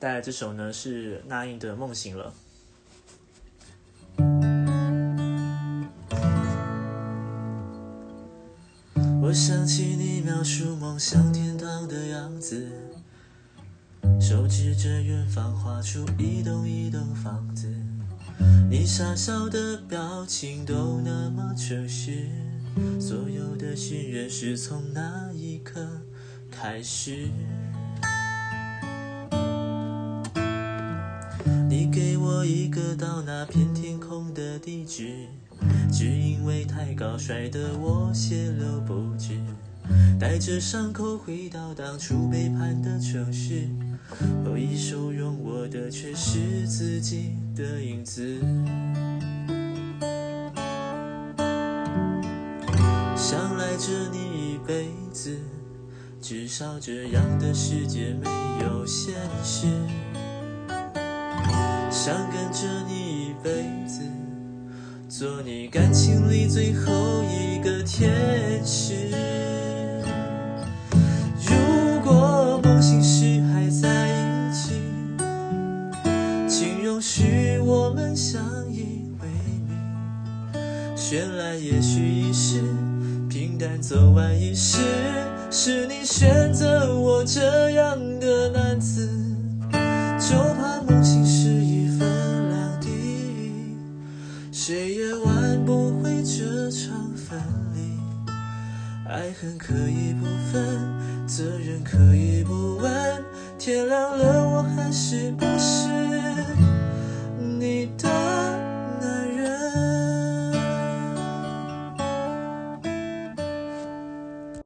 带来这首呢是那英的《梦醒了》。我想起你描述梦想天堂的样子，手指着远方画出一栋一栋房子，你傻笑的表情都那么诚实，所有的信任是从那一刻开始。你给我一个到那片天空的地址。只因为太高，摔得我血流不止，带着伤口回到当初背叛的城市，后一收容我的却是自己的影子。想赖着你一辈子，至少这样的世界没有现实。想跟着你一辈子。做你感情里最后一个天使。如果梦醒时还在一起，请容许我们相依为命。绚烂也许一时，平淡走完一世，是你选择我这样的男子，就怕梦醒谁也挽不回这场分离。爱恨可以不分责任可以不问天亮了我还是不是？你